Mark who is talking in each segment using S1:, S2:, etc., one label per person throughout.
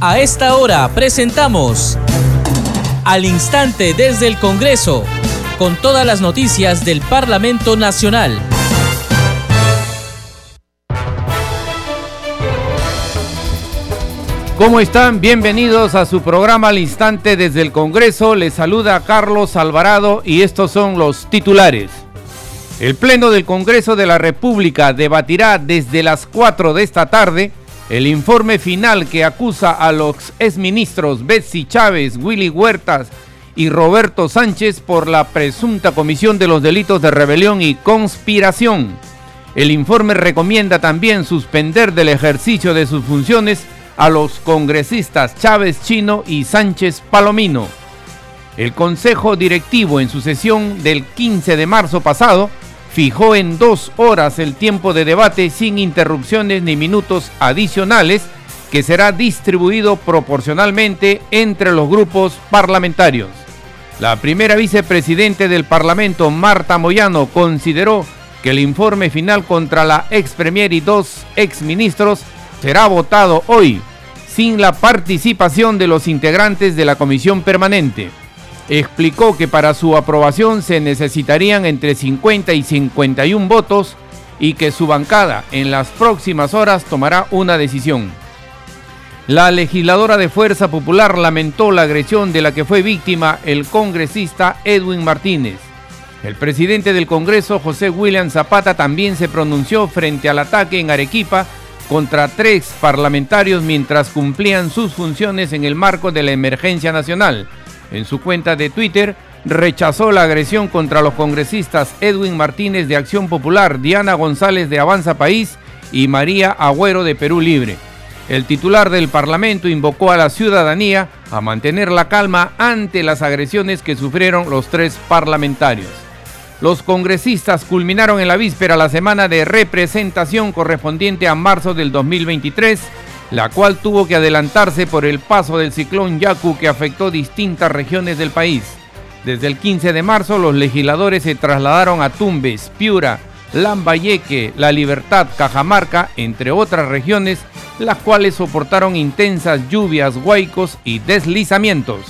S1: A esta hora presentamos Al Instante desde el Congreso, con todas las noticias del Parlamento Nacional.
S2: ¿Cómo están? Bienvenidos a su programa Al Instante desde el Congreso. Les saluda Carlos Alvarado y estos son los titulares. El Pleno del Congreso de la República debatirá desde las 4 de esta tarde el informe final que acusa a los exministros Betsy Chávez, Willy Huertas y Roberto Sánchez por la presunta comisión de los delitos de rebelión y conspiración. El informe recomienda también suspender del ejercicio de sus funciones a los congresistas Chávez Chino y Sánchez Palomino. El Consejo Directivo en su sesión del 15 de marzo pasado fijó en dos horas el tiempo de debate sin interrupciones ni minutos adicionales que será distribuido proporcionalmente entre los grupos parlamentarios. La primera vicepresidente del Parlamento, Marta Moyano, consideró que el informe final contra la ex premier y dos ex ministros será votado hoy, sin la participación de los integrantes de la comisión permanente explicó que para su aprobación se necesitarían entre 50 y 51 votos y que su bancada en las próximas horas tomará una decisión. La legisladora de Fuerza Popular lamentó la agresión de la que fue víctima el congresista Edwin Martínez. El presidente del Congreso, José William Zapata, también se pronunció frente al ataque en Arequipa contra tres parlamentarios mientras cumplían sus funciones en el marco de la emergencia nacional en su cuenta de Twitter, rechazó la agresión contra los congresistas Edwin Martínez de Acción Popular, Diana González de Avanza País y María Agüero de Perú Libre. El titular del Parlamento invocó a la ciudadanía a mantener la calma ante las agresiones que sufrieron los tres parlamentarios. Los congresistas culminaron en la víspera la semana de representación correspondiente a marzo del 2023 la cual tuvo que adelantarse por el paso del ciclón Yaku que afectó distintas regiones del país. Desde el 15 de marzo los legisladores se trasladaron a Tumbes, Piura, Lambayeque, La Libertad, Cajamarca, entre otras regiones, las cuales soportaron intensas lluvias, huaicos y deslizamientos.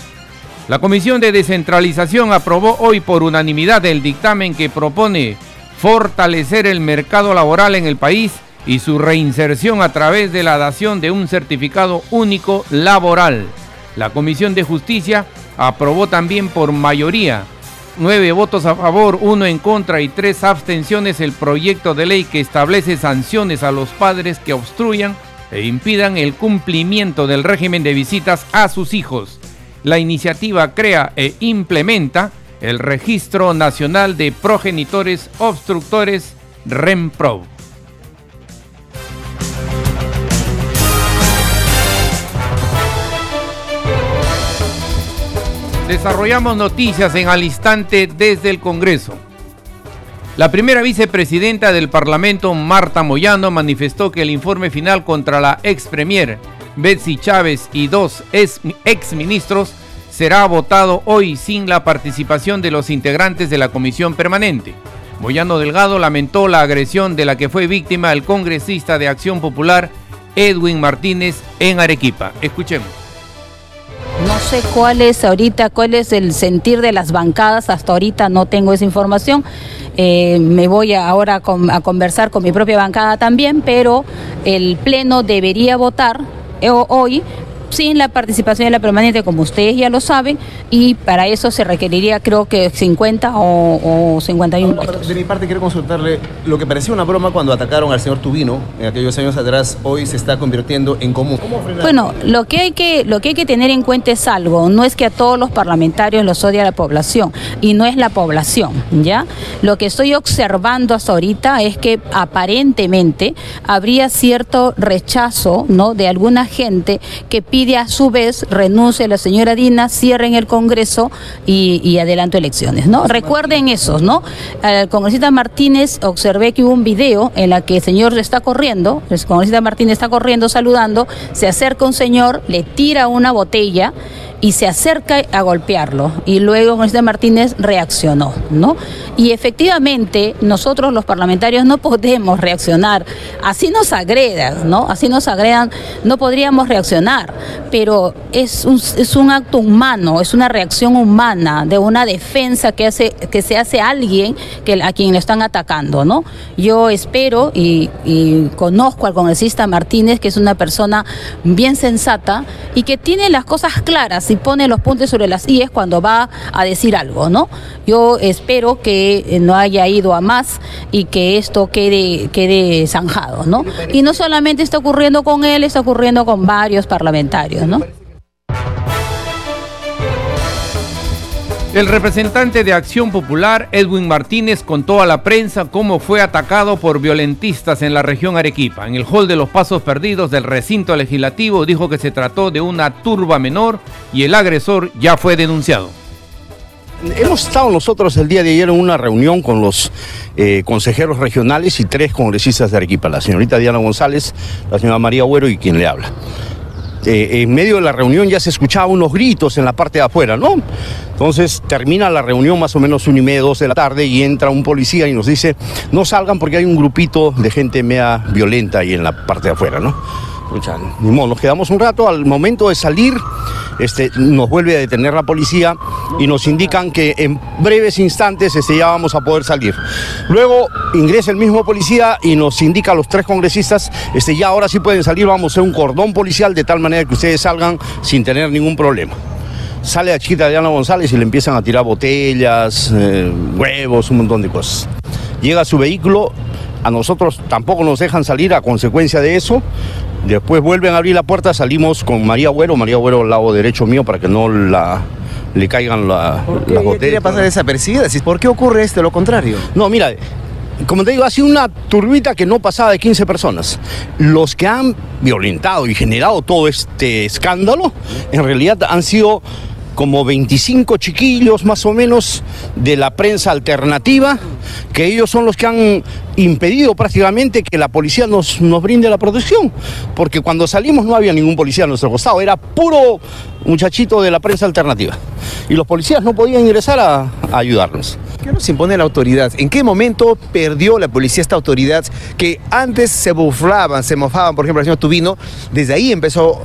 S2: La Comisión de Descentralización aprobó hoy por unanimidad el dictamen que propone fortalecer el mercado laboral en el país y su reinserción a través de la dación de un certificado único laboral. La Comisión de Justicia aprobó también por mayoría, nueve votos a favor, uno en contra y tres abstenciones el proyecto de ley que establece sanciones a los padres que obstruyan e impidan el cumplimiento del régimen de visitas a sus hijos. La iniciativa crea e implementa el Registro Nacional de Progenitores Obstructores REMPRO. Desarrollamos noticias en al instante desde el Congreso. La primera vicepresidenta del Parlamento, Marta Moyano, manifestó que el informe final contra la ex premier Betsy Chávez y dos ex ministros será votado hoy sin la participación de los integrantes de la comisión permanente. Moyano Delgado lamentó la agresión de la que fue víctima el congresista de Acción Popular Edwin Martínez en Arequipa. Escuchemos.
S3: No sé cuál es ahorita, cuál es el sentir de las bancadas, hasta ahorita no tengo esa información. Eh, me voy ahora a conversar con mi propia bancada también, pero el Pleno debería votar eh, hoy sin la participación de la permanente, como ustedes ya lo saben, y para eso se requeriría creo que 50 o, 51 votos.
S4: De mi parte quiero consultarle, lo que parecía una broma cuando atacaron al señor Tubino en aquellos años atrás, hoy se está convirtiendo en común.
S3: Bueno, lo que, hay que, lo que hay que tener en cuenta es algo, no es que a todos los parlamentarios los odia la población, y no es la población, ¿ya? Lo que estoy observando hasta ahorita es que aparentemente habría cierto rechazo, ¿no?, de alguna gente que pide pide a su vez renuncie la señora Dina, cierren el Congreso y, y adelanto elecciones, ¿no? Recuerden eso, ¿no? Al congresista Martínez observé que hubo un video en la que el señor está corriendo, el congresista Martínez está corriendo saludando, se acerca un señor, le tira una botella y se acerca a golpearlo. Y luego José Martínez reaccionó, ¿no? Y efectivamente nosotros los parlamentarios no podemos reaccionar. Así nos agredan, ¿no? Así nos agredan, no podríamos reaccionar. Pero es un, es un acto humano, es una reacción humana de una defensa que, hace, que se hace a alguien que, a quien le están atacando, ¿no? Yo espero y conozco al congresista Martínez, que es una persona bien sensata y que tiene las cosas claras y pone los puntos sobre las IES cuando va a decir algo, ¿no? Yo espero que no haya ido a más y que esto quede, quede zanjado, ¿no? Y no solamente está ocurriendo con él, está ocurriendo con varios parlamentarios, ¿no?
S2: El representante de Acción Popular, Edwin Martínez, contó a la prensa cómo fue atacado por violentistas en la región Arequipa. En el hall de los Pasos Perdidos del recinto legislativo dijo que se trató de una turba menor y el agresor ya fue denunciado.
S5: Hemos estado nosotros el día de ayer en una reunión con los eh, consejeros regionales y tres congresistas de Arequipa, la señorita Diana González, la señora María Agüero y quien le habla. Eh, en medio de la reunión ya se escuchaban unos gritos en la parte de afuera, ¿no? Entonces termina la reunión más o menos una y media, dos de la tarde y entra un policía y nos dice, no salgan porque hay un grupito de gente media violenta ahí en la parte de afuera, ¿no? Escuchan, ni modo, nos quedamos un rato, al momento de salir este, nos vuelve a detener la policía y nos indican que en breves instantes este, ya vamos a poder salir. Luego ingresa el mismo policía y nos indica a los tres congresistas, este, ya ahora sí pueden salir, vamos a hacer un cordón policial de tal manera que ustedes salgan sin tener ningún problema. Sale la chiquita Diana González y le empiezan a tirar botellas, eh, huevos, un montón de cosas. Llega a su vehículo, a nosotros tampoco nos dejan salir a consecuencia de eso. Después vuelven a abrir la puerta, salimos con María Agüero, María Agüero al lado derecho mío para que no la, le caigan la,
S4: ¿Por
S5: las botellas.
S4: pasar desapercibida? ¿Por qué ocurre esto? Lo contrario.
S5: No, mira, como te digo, ha sido una turbita que no pasaba de 15 personas. Los que han violentado y generado todo este escándalo, en realidad han sido como 25 chiquillos más o menos de la prensa alternativa, que ellos son los que han impedido prácticamente que la policía nos, nos brinde la protección, porque cuando salimos no había ningún policía a nuestro costado, era puro muchachito de la prensa alternativa. Y los policías no podían ingresar a, a ayudarnos.
S4: ¿Qué nos impone la autoridad? ¿En qué momento perdió la policía esta autoridad que antes se burlaban, se mofaban, por ejemplo, el señor Tubino? Desde ahí empezó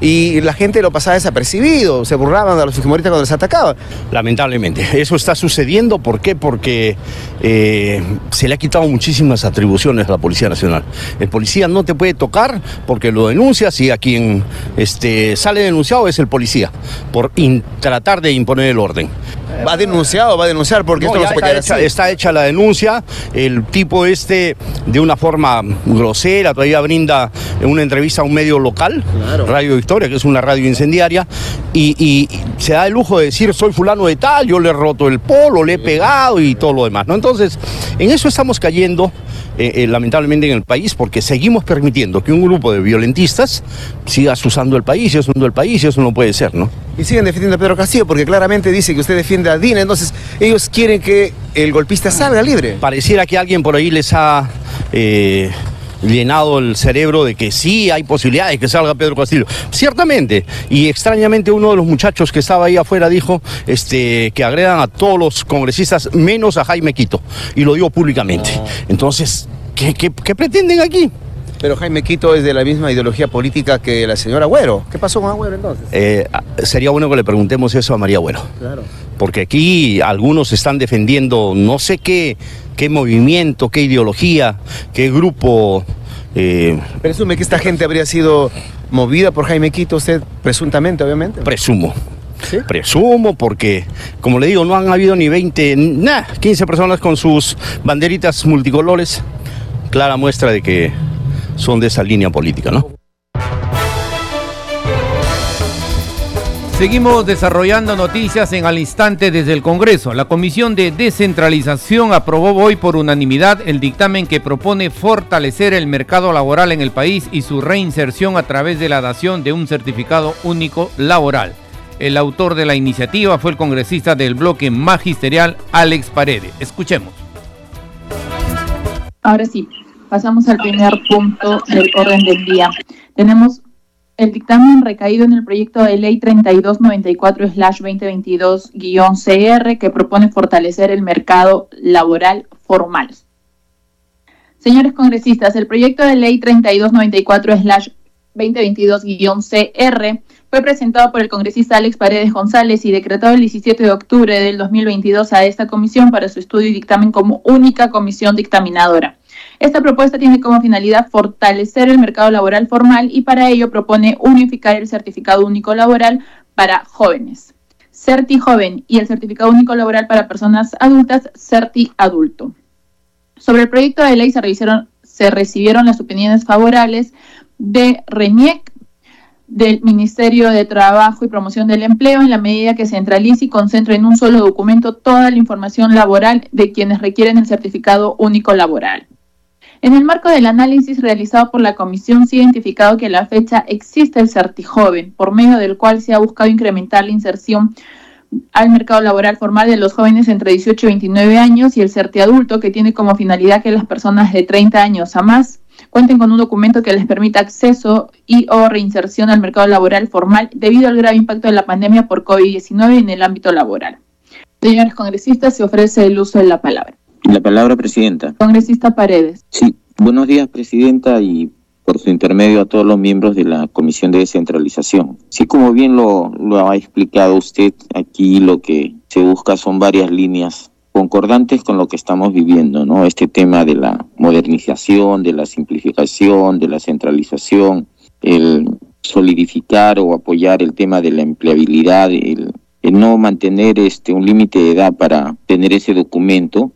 S4: y la gente lo pasaba desapercibido, se burlaban de los fujimoristas cuando les atacaban.
S5: Lamentablemente, eso está sucediendo. ¿Por qué? Porque eh, se le ha quitado muchísimas atribuciones a la Policía Nacional. El policía no te puede tocar porque lo denuncias y a quien este, sale denunciado es el policía por tratar de imponer el orden.
S4: Va denunciado, va a denunciar porque
S5: No,
S4: esto no se
S5: está, hecha, está hecha la denuncia, el tipo este de una forma grosera todavía brinda una entrevista a un medio local,
S4: Claro.
S5: Radio Victoria, que es una radio incendiaria, y, y se da el lujo de decir soy fulano de tal, yo le he roto el polo, le he pegado y todo lo demás. ¿no? Entonces, en eso estamos cayendo. Eh, eh, lamentablemente en el país porque seguimos permitiendo que un grupo de violentistas siga usando el país y usando el país y eso no puede ser, ¿no?
S4: Y siguen defendiendo a Pedro Castillo porque claramente dice que usted defiende a Dina, entonces ellos quieren que el golpista salga libre.
S5: pareciera que alguien por ahí les ha eh, llenado el cerebro de que sí hay posibilidades de que salga Pedro Castillo. Ciertamente. Y extrañamente uno de los muchachos que estaba ahí afuera dijo este, que agredan a todos los congresistas menos a Jaime Quito. Y lo digo públicamente. Entonces, ¿qué, qué- qué pretenden aquí?
S4: Pero Jaime Quito es de la misma ideología política que la señora Agüero. ¿Qué pasó con Agüero entonces?
S5: Eh, sería bueno que le preguntemos eso a María Bueno.
S4: Claro.
S5: Porque aquí algunos están defendiendo no sé qué, qué movimiento, qué ideología, qué grupo. eh,
S4: Presume que esta gente habría sido movida por Jaime Quito, usted presuntamente, obviamente.
S5: Presumo.
S4: ¿Sí?
S5: Presumo porque, como le digo, no han habido ni 20, nada, 15 personas con sus banderitas multicolores. Clara muestra de que son de esa línea política, ¿no?
S2: Seguimos desarrollando noticias en al instante desde el Congreso. La Comisión de Descentralización aprobó hoy por unanimidad el dictamen que propone fortalecer el mercado laboral en el país y su reinserción a través de la dación de un certificado único laboral. El autor de la iniciativa fue el congresista del bloque magisterial Alex Paredes. Escuchemos.
S6: Ahora sí, pasamos al primer punto del orden del día. Tenemos el dictamen recaído en el proyecto de ley 3294-2022-CR que propone fortalecer el mercado laboral formal. Señores congresistas, el proyecto de ley 3294-2022-CR fue presentado por el congresista Alex Paredes González y decretado el 17 de octubre del 2022 a esta comisión para su estudio y dictamen como única comisión dictaminadora. Esta propuesta tiene como finalidad fortalecer el mercado laboral formal y para ello propone unificar el certificado único laboral para jóvenes. Certi joven y el certificado único laboral para personas adultas, Certi adulto. Sobre el proyecto de ley se, recibieron las opiniones favorables de RENIEC, del Ministerio de Trabajo y Promoción del Empleo en la medida que centralice y concentre en un solo documento toda la información laboral de quienes requieren el certificado único laboral. En el marco del análisis realizado por la comisión se ha identificado que a la fecha existe el CertiJoven, por medio del cual se ha buscado incrementar la inserción al mercado laboral formal de los jóvenes entre 18 y 29 años y el CertiAdulto, que tiene como finalidad que las personas de 30 años a más cuenten con un documento que les permita acceso y o reinserción al mercado laboral formal debido al grave impacto de la pandemia por COVID-19 en el ámbito laboral. Señores congresistas, se ofrece el uso de la palabra.
S7: La palabra, Presidenta.
S6: Congresista Paredes.
S7: Sí, buenos días, Presidenta, y por su intermedio a todos los miembros de la Comisión de Descentralización. Sí, como bien lo, lo ha explicado usted, aquí lo que se busca son varias líneas concordantes con lo que estamos viviendo, ¿no? Este tema de la modernización, de la simplificación, de la centralización, el solidificar o apoyar el tema de la empleabilidad, el no mantener este un límite de edad para tener ese documento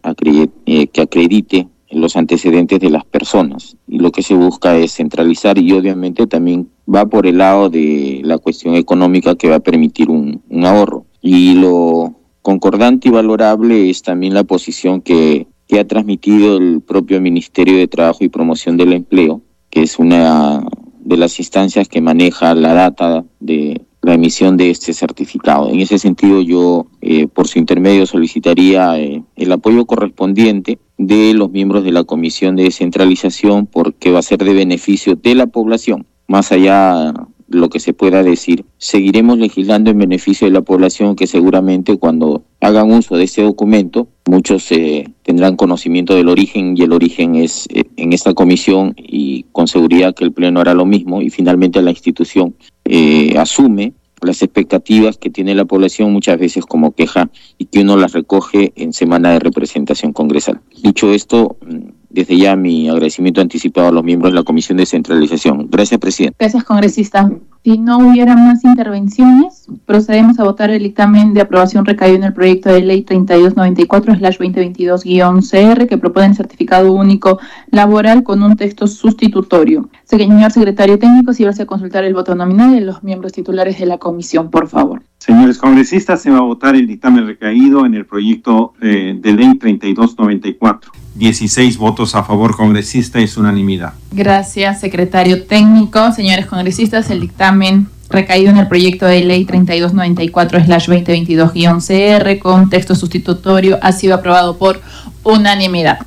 S7: eh, que acredite los antecedentes de las personas. Y lo que se busca es centralizar y obviamente también va por el lado de la cuestión económica que va a permitir un, un ahorro. Y lo concordante y valorable es también la posición que, que ha transmitido el propio Ministerio de Trabajo y Promoción del Empleo, que es una de las instancias que maneja la data de la emisión de este certificado. En ese sentido, yo, eh, por su intermedio, solicitaría eh, el apoyo correspondiente de los miembros de la Comisión de Descentralización porque va a ser de beneficio de la población, más allá lo que se pueda decir. Seguiremos legislando en beneficio de la población que seguramente cuando hagan uso de ese documento, muchos eh, tendrán conocimiento del origen y el origen es eh, en esta comisión y con seguridad que el Pleno hará lo mismo y finalmente la institución eh, asume las expectativas que tiene la población muchas veces como queja y que uno las recoge en semana de representación congresal. Dicho esto, mm, desde ya mi agradecimiento anticipado a los miembros de la Comisión de Centralización. Gracias, presidente.
S6: Gracias, congresista. Si no hubiera más intervenciones, procedemos a votar el dictamen de aprobación recaído en el proyecto de ley 3294-2022-CR que propone el certificado único laboral con un texto sustitutorio. Señor secretario técnico, si va a consultar el voto nominal de los miembros titulares de la comisión, por favor.
S8: Señores congresistas, se va a votar el dictamen recaído en el proyecto eh, de ley 3294. 16 votos a favor, congresista, es unanimidad.
S6: Gracias, secretario técnico. Señores congresistas, el dictamen recaído en el proyecto de ley 3294-2022-CR con texto sustitutorio ha sido aprobado por unanimidad.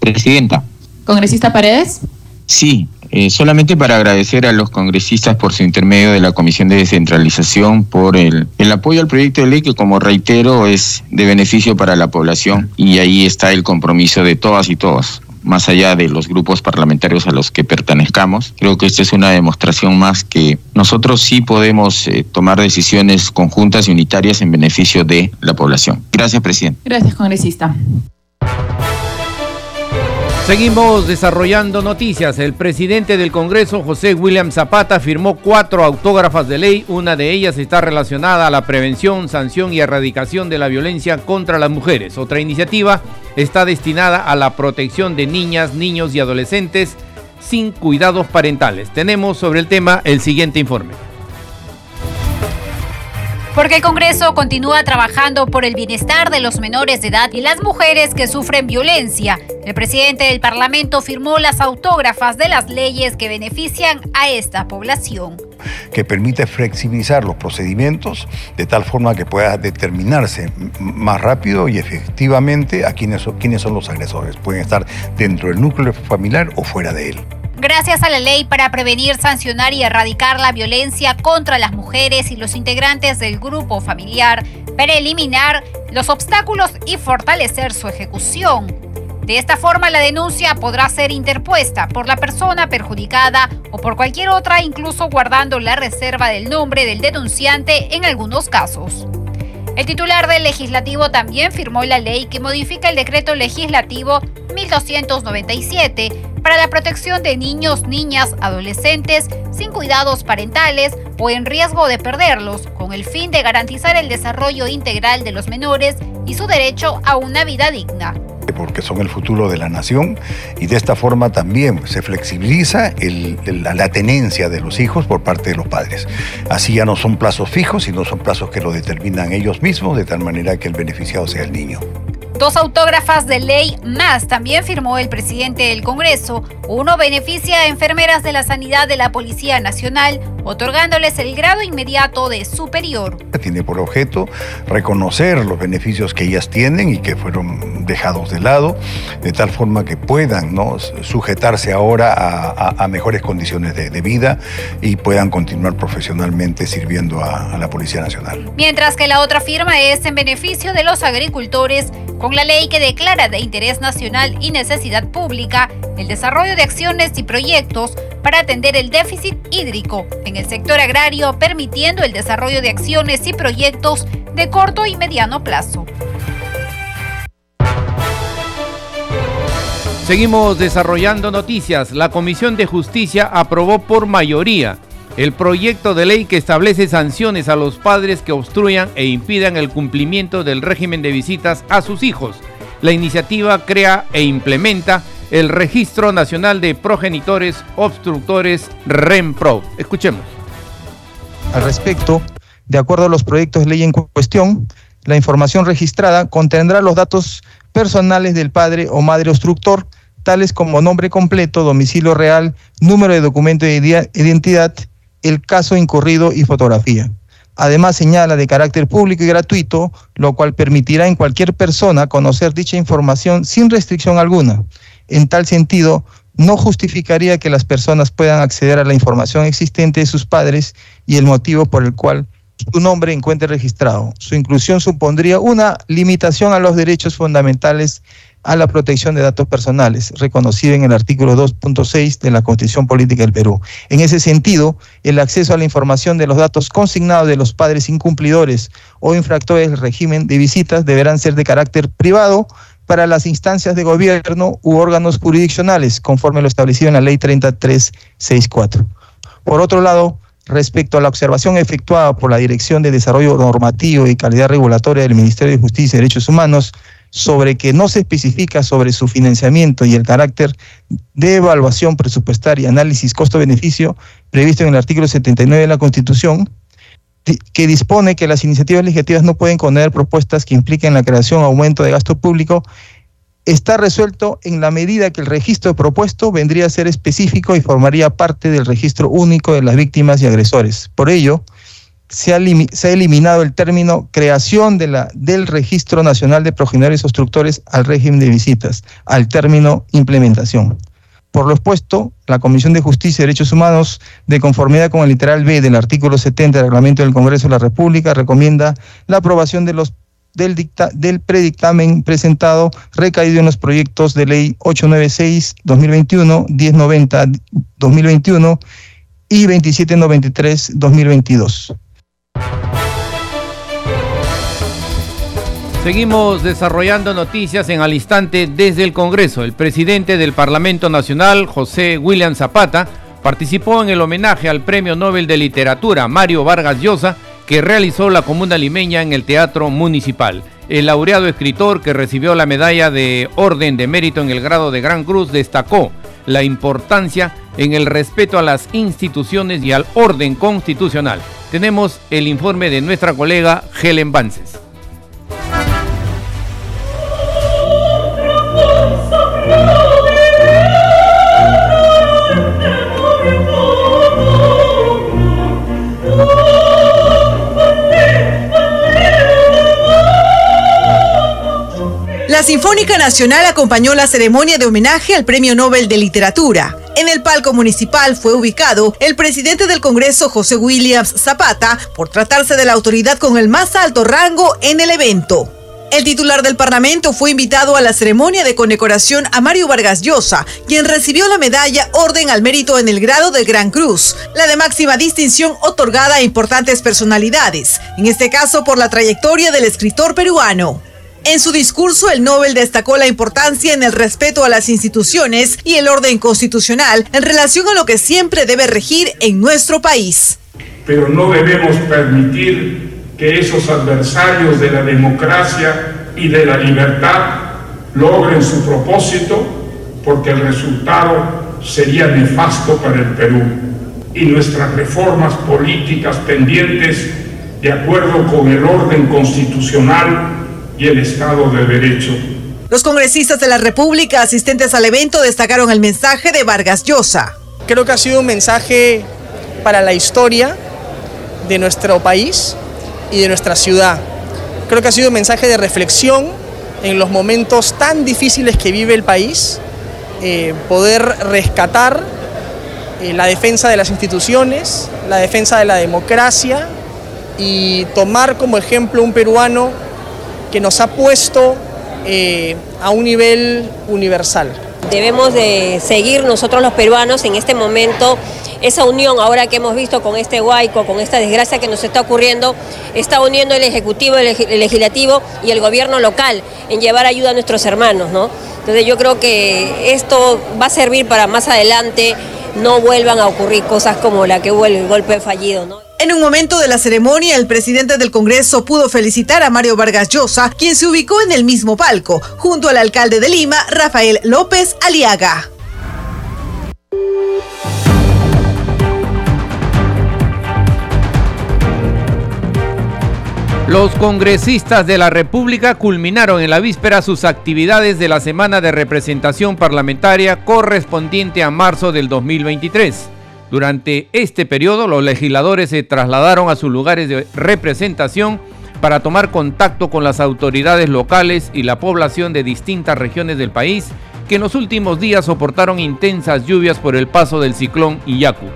S7: Presidenta.
S6: Congresista Paredes.
S7: Sí, eh, solamente para agradecer a los congresistas por su intermedio de la Comisión de Descentralización, por el, el apoyo al proyecto de ley que, como reitero, es de beneficio para la población y ahí está el compromiso de todas y todos más allá de los grupos parlamentarios a los que pertenezcamos. Creo que esta es una demostración más que nosotros sí podemos eh, tomar decisiones conjuntas y unitarias en beneficio de la población. Gracias, presidente.
S6: Gracias, congresista.
S2: Seguimos desarrollando noticias. El presidente del Congreso, José William Zapata, firmó cuatro autógrafas de ley. Una de ellas está relacionada a la prevención, sanción y erradicación de la violencia contra las mujeres. Otra iniciativa está destinada a la protección de niñas, niños y adolescentes sin cuidados parentales. Tenemos sobre el tema el siguiente informe.
S9: Porque el Congreso continúa trabajando por el bienestar de los menores de edad y las mujeres que sufren violencia. El presidente del Parlamento firmó las autógrafas de las leyes que benefician a esta población.
S10: Que permite flexibilizar los procedimientos de tal forma que pueda determinarse más rápido y efectivamente a quiénes son, los agresores. Pueden estar dentro del núcleo familiar o fuera de él.
S9: Gracias a la ley para prevenir, sancionar y erradicar la violencia contra las mujeres y los integrantes del grupo familiar, para eliminar los obstáculos y fortalecer su ejecución. De esta forma, la denuncia podrá ser interpuesta por la persona perjudicada o por cualquier otra, incluso guardando la reserva del nombre del denunciante en algunos casos. El titular del legislativo también firmó la ley que modifica el decreto legislativo 1297 para la protección de niños, niñas, adolescentes sin cuidados parentales o en riesgo de perderlos, con el fin de garantizar el desarrollo integral de los menores y su derecho a una vida digna
S10: porque son el futuro de la nación y de esta forma también se flexibiliza la, tenencia de los hijos por parte de los padres. Así ya no son plazos fijos, sino son plazos que lo determinan ellos mismos, de tal manera que el beneficiado sea el niño.
S9: Dos autógrafas de ley más también firmó el presidente del Congreso. Uno beneficia a enfermeras de la sanidad de la Policía Nacional, otorgándoles el grado inmediato de superior.
S10: Tiene por objeto reconocer los beneficios que ellas tienen y que fueron dejados de lado, de tal forma que puedan ¿no? sujetarse ahora a, mejores condiciones de, vida y puedan continuar profesionalmente sirviendo a, a la Policía Nacional.
S9: Mientras que la otra firma es en beneficio de los agricultores con la ley que declara de interés nacional y necesidad pública el desarrollo de acciones y proyectos para atender el déficit hídrico en el sector agrario, permitiendo el desarrollo de acciones y proyectos de corto y mediano plazo.
S2: Seguimos desarrollando noticias. La Comisión de Justicia aprobó por mayoría el proyecto de ley que establece sanciones a los padres que obstruyan e impidan el cumplimiento del régimen de visitas a sus hijos. La iniciativa crea e implementa el Registro Nacional de Progenitores Obstructores REMPRO. Escuchemos.
S11: Al respecto, de acuerdo a los proyectos de ley en cuestión, la información registrada contendrá los datos personales del padre o madre obstructor, tales como nombre completo, domicilio real, número de documento de identidad, el caso incurrido y fotografía. Además señala de carácter público y gratuito, lo cual permitirá en cualquier persona conocer dicha información sin restricción alguna. En tal sentido, no justificaría que las personas puedan acceder a la información existente de sus padres y el motivo por el cual su nombre encuentre registrado. Su inclusión supondría una limitación a los derechos fundamentales a la protección de datos personales, reconocido en el artículo 2.6 de la Constitución Política del Perú. En ese sentido, el acceso a la información de los datos consignados de los padres incumplidores o infractores del régimen de visitas deberán ser de carácter privado para las instancias de gobierno u órganos jurisdiccionales, conforme lo establecido en la Ley 3364. Por otro lado, respecto a la observación efectuada por la Dirección de Desarrollo Normativo y Calidad Regulatoria del Ministerio de Justicia y Derechos Humanos, sobre que no se especifica sobre su financiamiento y el carácter de evaluación presupuestaria análisis costo-beneficio previsto en el artículo 79 de la Constitución, que dispone que las iniciativas legislativas no pueden contener propuestas que impliquen la creación o aumento de gasto público, está resuelto en la medida que el registro propuesto vendría a ser específico y formaría parte del registro único de las víctimas y agresores. Por ello, se ha, eliminado el término creación de la, del Registro Nacional de Progenitores Obstructores al régimen de visitas, al término implementación. Por lo expuesto, la Comisión de Justicia y Derechos Humanos, de conformidad con el literal B del artículo 70 del Reglamento del Congreso de la República, recomienda la aprobación del, del predictamen presentado recaído en los proyectos de ley 896-2021, 1090-2021 y 2793-2022.
S2: Seguimos desarrollando noticias en al instante desde el Congreso. El presidente del Parlamento Nacional, José William Zapata, participó en el homenaje al Premio Nobel de Literatura Mario Vargas Llosa que realizó la comuna limeña en el Teatro Municipal. El laureado escritor que recibió la medalla de Orden de Mérito en el grado de Gran Cruz destacó la importancia en el respeto a las instituciones y al orden constitucional. Tenemos el informe de nuestra colega Helen Vances.
S12: Sinfónica Nacional acompañó la ceremonia de homenaje al Premio Nobel de Literatura. En el palco municipal fue ubicado el presidente del Congreso, José Williams Zapata, por tratarse de la autoridad con el más alto rango en el evento. El titular del Parlamento fue invitado a la ceremonia de condecoración a Mario Vargas Llosa, quien recibió la medalla Orden al Mérito en el grado de Gran Cruz, la de máxima distinción otorgada a importantes personalidades, en este caso por la trayectoria del escritor peruano. En su discurso, el Nobel destacó la importancia en el respeto a las instituciones y el orden constitucional en relación a lo que siempre debe regir en nuestro país.
S13: Pero no debemos permitir que esos adversarios de la democracia y de la libertad logren su propósito, porque el resultado sería nefasto para el Perú y nuestras reformas políticas pendientes de acuerdo con el orden constitucional y el Estado de Derecho.
S12: Los congresistas de la República asistentes al evento destacaron el mensaje de Vargas Llosa.
S14: Creo que ha sido un mensaje para la historia de nuestro país, y de nuestra ciudad. Creo que ha sido un mensaje de reflexión en los momentos tan difíciles que vive el país, eh, poder rescatar eh, la defensa de las instituciones, la defensa de la democracia y tomar como ejemplo un peruano que nos ha puesto eh, a un nivel universal.
S15: Debemos de seguir nosotros los peruanos en este momento esa unión ahora que hemos visto con este huaico, con esta desgracia que nos está ocurriendo, está uniendo el Ejecutivo, el Legislativo y el gobierno local en llevar ayuda a nuestros hermanos, ¿no? Entonces yo creo que esto va a servir para más adelante no vuelvan a ocurrir cosas como la que hubo el golpe fallido, ¿no?
S12: En un momento de la ceremonia, el presidente del Congreso pudo felicitar a Mario Vargas Llosa, quien se ubicó en el mismo palco, junto al alcalde de Lima, Rafael López Aliaga.
S2: Los congresistas de la República culminaron en la víspera sus actividades de la semana de representación parlamentaria correspondiente a marzo del 2023. Durante este periodo, los legisladores se trasladaron a sus lugares de representación para tomar contacto con las autoridades locales y la población de distintas regiones del país que en los últimos días soportaron intensas lluvias por el paso del ciclón Iyaku.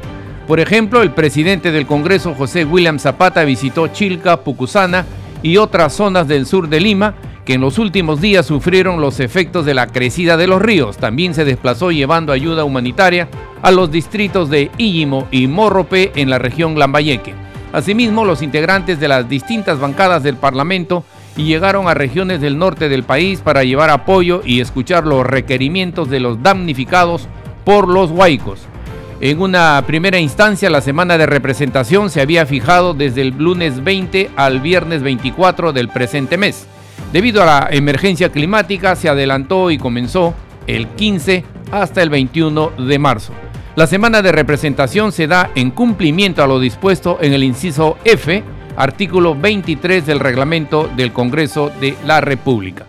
S2: Por ejemplo, el presidente del Congreso, José William Zapata, visitó Chilca, Pucusana y otras zonas del sur de Lima en los últimos días sufrieron los efectos de la crecida de los ríos. También se desplazó llevando ayuda humanitaria a los distritos de Illimo y Morrope en la región Lambayeque. Asimismo, los integrantes de las distintas bancadas del Parlamento llegaron a regiones del norte del país para llevar apoyo y escuchar los requerimientos de los damnificados por los huaicos. En una primera instancia, la semana de representación se había fijado desde el lunes 20 al viernes 24 del presente mes. Debido a la emergencia climática, se adelantó y comenzó el 15 hasta el 21 de marzo. La semana de representación se da en cumplimiento a lo dispuesto en el inciso F, artículo 23 del reglamento del Congreso de la República.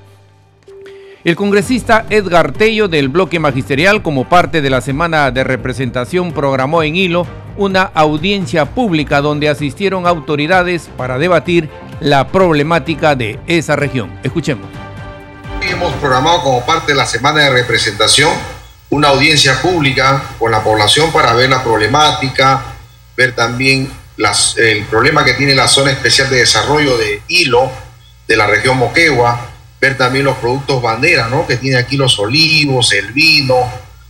S2: El congresista Edgar Tello del bloque magisterial, como parte de la semana de representación, programó en Hilo una audiencia pública donde asistieron autoridades para debatir la problemática de esa región. Escuchemos.
S16: Hemos programado como parte de la semana de representación una audiencia pública con la población para ver la problemática, ver también el problema que tiene la zona especial de desarrollo de Hilo, de la región Moquegua, ver también los productos bandera, ¿no? Que tiene aquí los olivos, el vino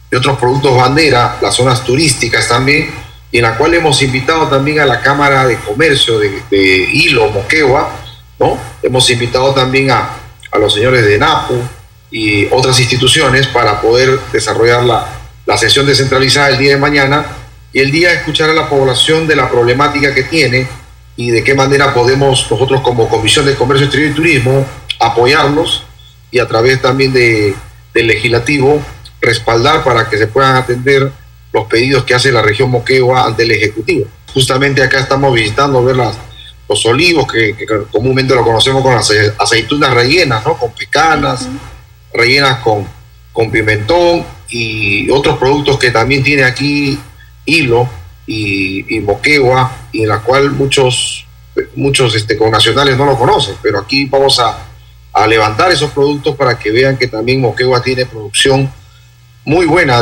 S16: y otros productos bandera, las zonas turísticas también, en la cual hemos invitado también a la Cámara de Comercio de, Hilo, Moquegua, ¿no? Hemos invitado también a, a, los señores de NAPU y otras instituciones para poder desarrollar la, la sesión descentralizada el día de mañana y el día escuchar a la población de la problemática que tiene y de qué manera podemos nosotros como Comisión de Comercio Exterior y Turismo apoyarlos y a través también de, del legislativo respaldar para que se puedan atender los pedidos que hace la región Moquegua ante el Ejecutivo. Justamente acá estamos visitando ver las, los olivos, que, comúnmente lo conocemos con las aceitunas rellenas, ¿no? con picanas, rellenas con, con pimentón y otros productos que también tiene aquí hilo y, y Moquegua, y en la cual muchos, muchos este, connacionales no lo conocen, pero aquí vamos a, a levantar esos productos para que vean que también Moquegua tiene producción muy buena.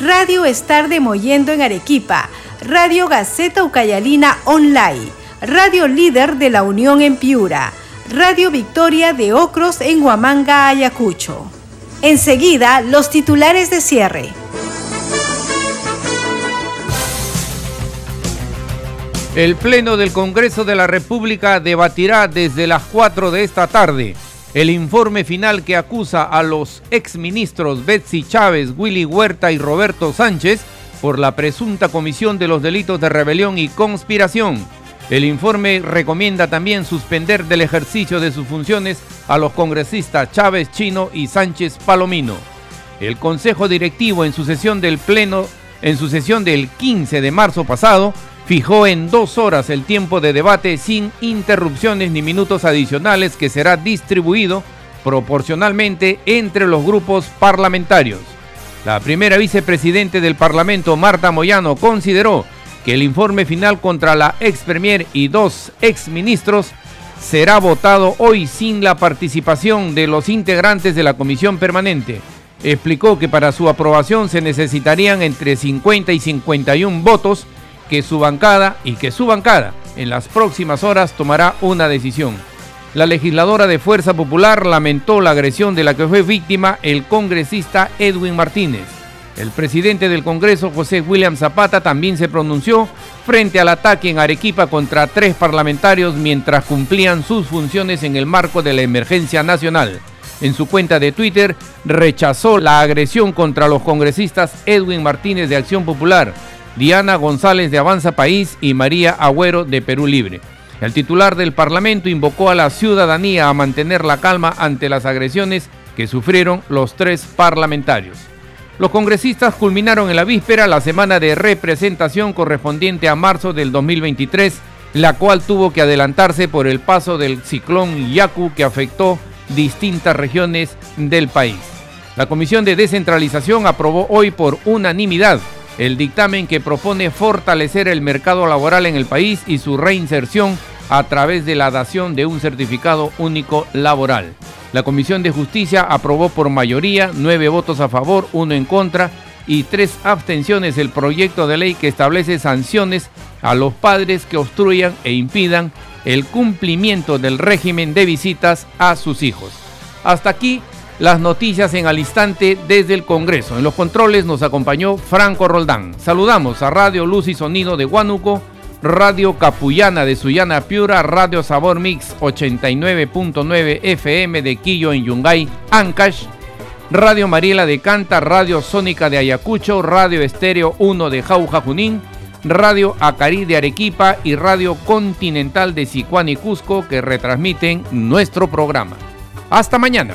S17: Radio Estar de Moyendo en Arequipa, Radio Gaceta Ucayalina Online, Radio Líder de la Unión en Piura, Radio Victoria de Ocros en Huamanga, Ayacucho. Enseguida, los titulares de cierre.
S2: El Pleno del Congreso de la República debatirá desde las 4 de esta tarde el informe final que acusa a los exministros Betsy Chávez, Willy Huerta y Roberto Sánchez por la presunta comisión de los delitos de rebelión y conspiración el informe recomienda también suspender del ejercicio de sus funciones a los congresistas Chávez Chino y Sánchez Palomino. El Consejo Directivo en su sesión del Pleno, en su sesión del 15 de marzo pasado, fijó en dos horas el tiempo de debate sin interrupciones ni minutos adicionales que será distribuido proporcionalmente entre los grupos parlamentarios. La primera vicepresidente del Parlamento, Marta Moyano, consideró que el informe final contra la ex premier y dos ex ministros será votado hoy sin la participación de los integrantes de la comisión permanente. Explicó que para su aprobación se necesitarían entre 50 y 51 votos que su bancada y que su bancada en las próximas horas tomará una decisión. La legisladora de Fuerza Popular lamentó la agresión de la que fue víctima el congresista Edwin Martínez. El presidente del Congreso, José William Zapata, también se pronunció frente al ataque en Arequipa contra tres parlamentarios mientras cumplían sus funciones en el marco de la emergencia nacional. En su cuenta de Twitter rechazó la agresión contra los congresistas Edwin Martínez de Acción Popular, Diana González de Avanza País y María Agüero de Perú Libre. El titular del Parlamento invocó a la ciudadanía a mantener la calma ante las agresiones que sufrieron los tres parlamentarios. Los congresistas culminaron en la víspera la semana de representación correspondiente a marzo del 2023, la cual tuvo que adelantarse por el paso del ciclón Yaku que afectó distintas regiones del país. La Comisión de Descentralización aprobó hoy por unanimidad el dictamen que propone fortalecer el mercado laboral en el país y su reinserción a través de la dación de un certificado único laboral. La Comisión de Justicia aprobó por mayoría, nueve votos a favor, uno en contra y tres abstenciones el proyecto de ley que establece sanciones a los padres que obstruyan e impidan el cumplimiento del régimen de visitas a sus hijos. Hasta aquí las noticias en al instante desde el Congreso. En los controles nos acompañó Franco Roldán. Saludamos a Radio Luz y Sonido de Huánuco Radio Capullana de Sullana Piura, Radio Sabor Mix 89.9 FM de Quillo en Yungay, Ancash, Radio Mariela de Canta, Radio Sónica de Ayacucho, Radio Estéreo 1 de Jauja Junín, Radio Acarí de Arequipa y Radio Continental de Sicuán y Cusco que retransmiten nuestro programa. Hasta mañana.